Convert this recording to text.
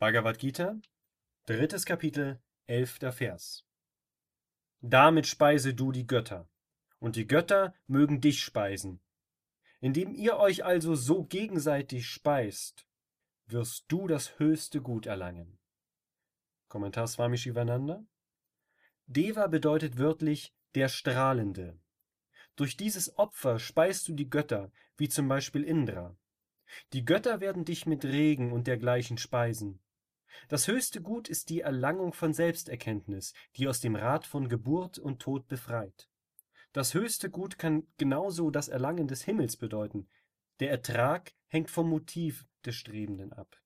Bhagavad Gita, drittes Kapitel, elfter Vers. Damit speise du die Götter, und die Götter mögen dich speisen. Indem ihr euch also so gegenseitig speist, wirst du das höchste Gut erlangen. Kommentar Swami Shivananda. Deva bedeutet wörtlich der Strahlende. Durch dieses Opfer speist du die Götter, wie zum Beispiel Indra. Die Götter werden dich mit Regen und dergleichen speisen. Das höchste Gut ist die Erlangung von Selbsterkenntnis, die aus dem Rad von Geburt und Tod befreit. Das höchste Gut kann genauso das Erlangen des Himmels bedeuten. Der Ertrag hängt vom Motiv des Strebenden ab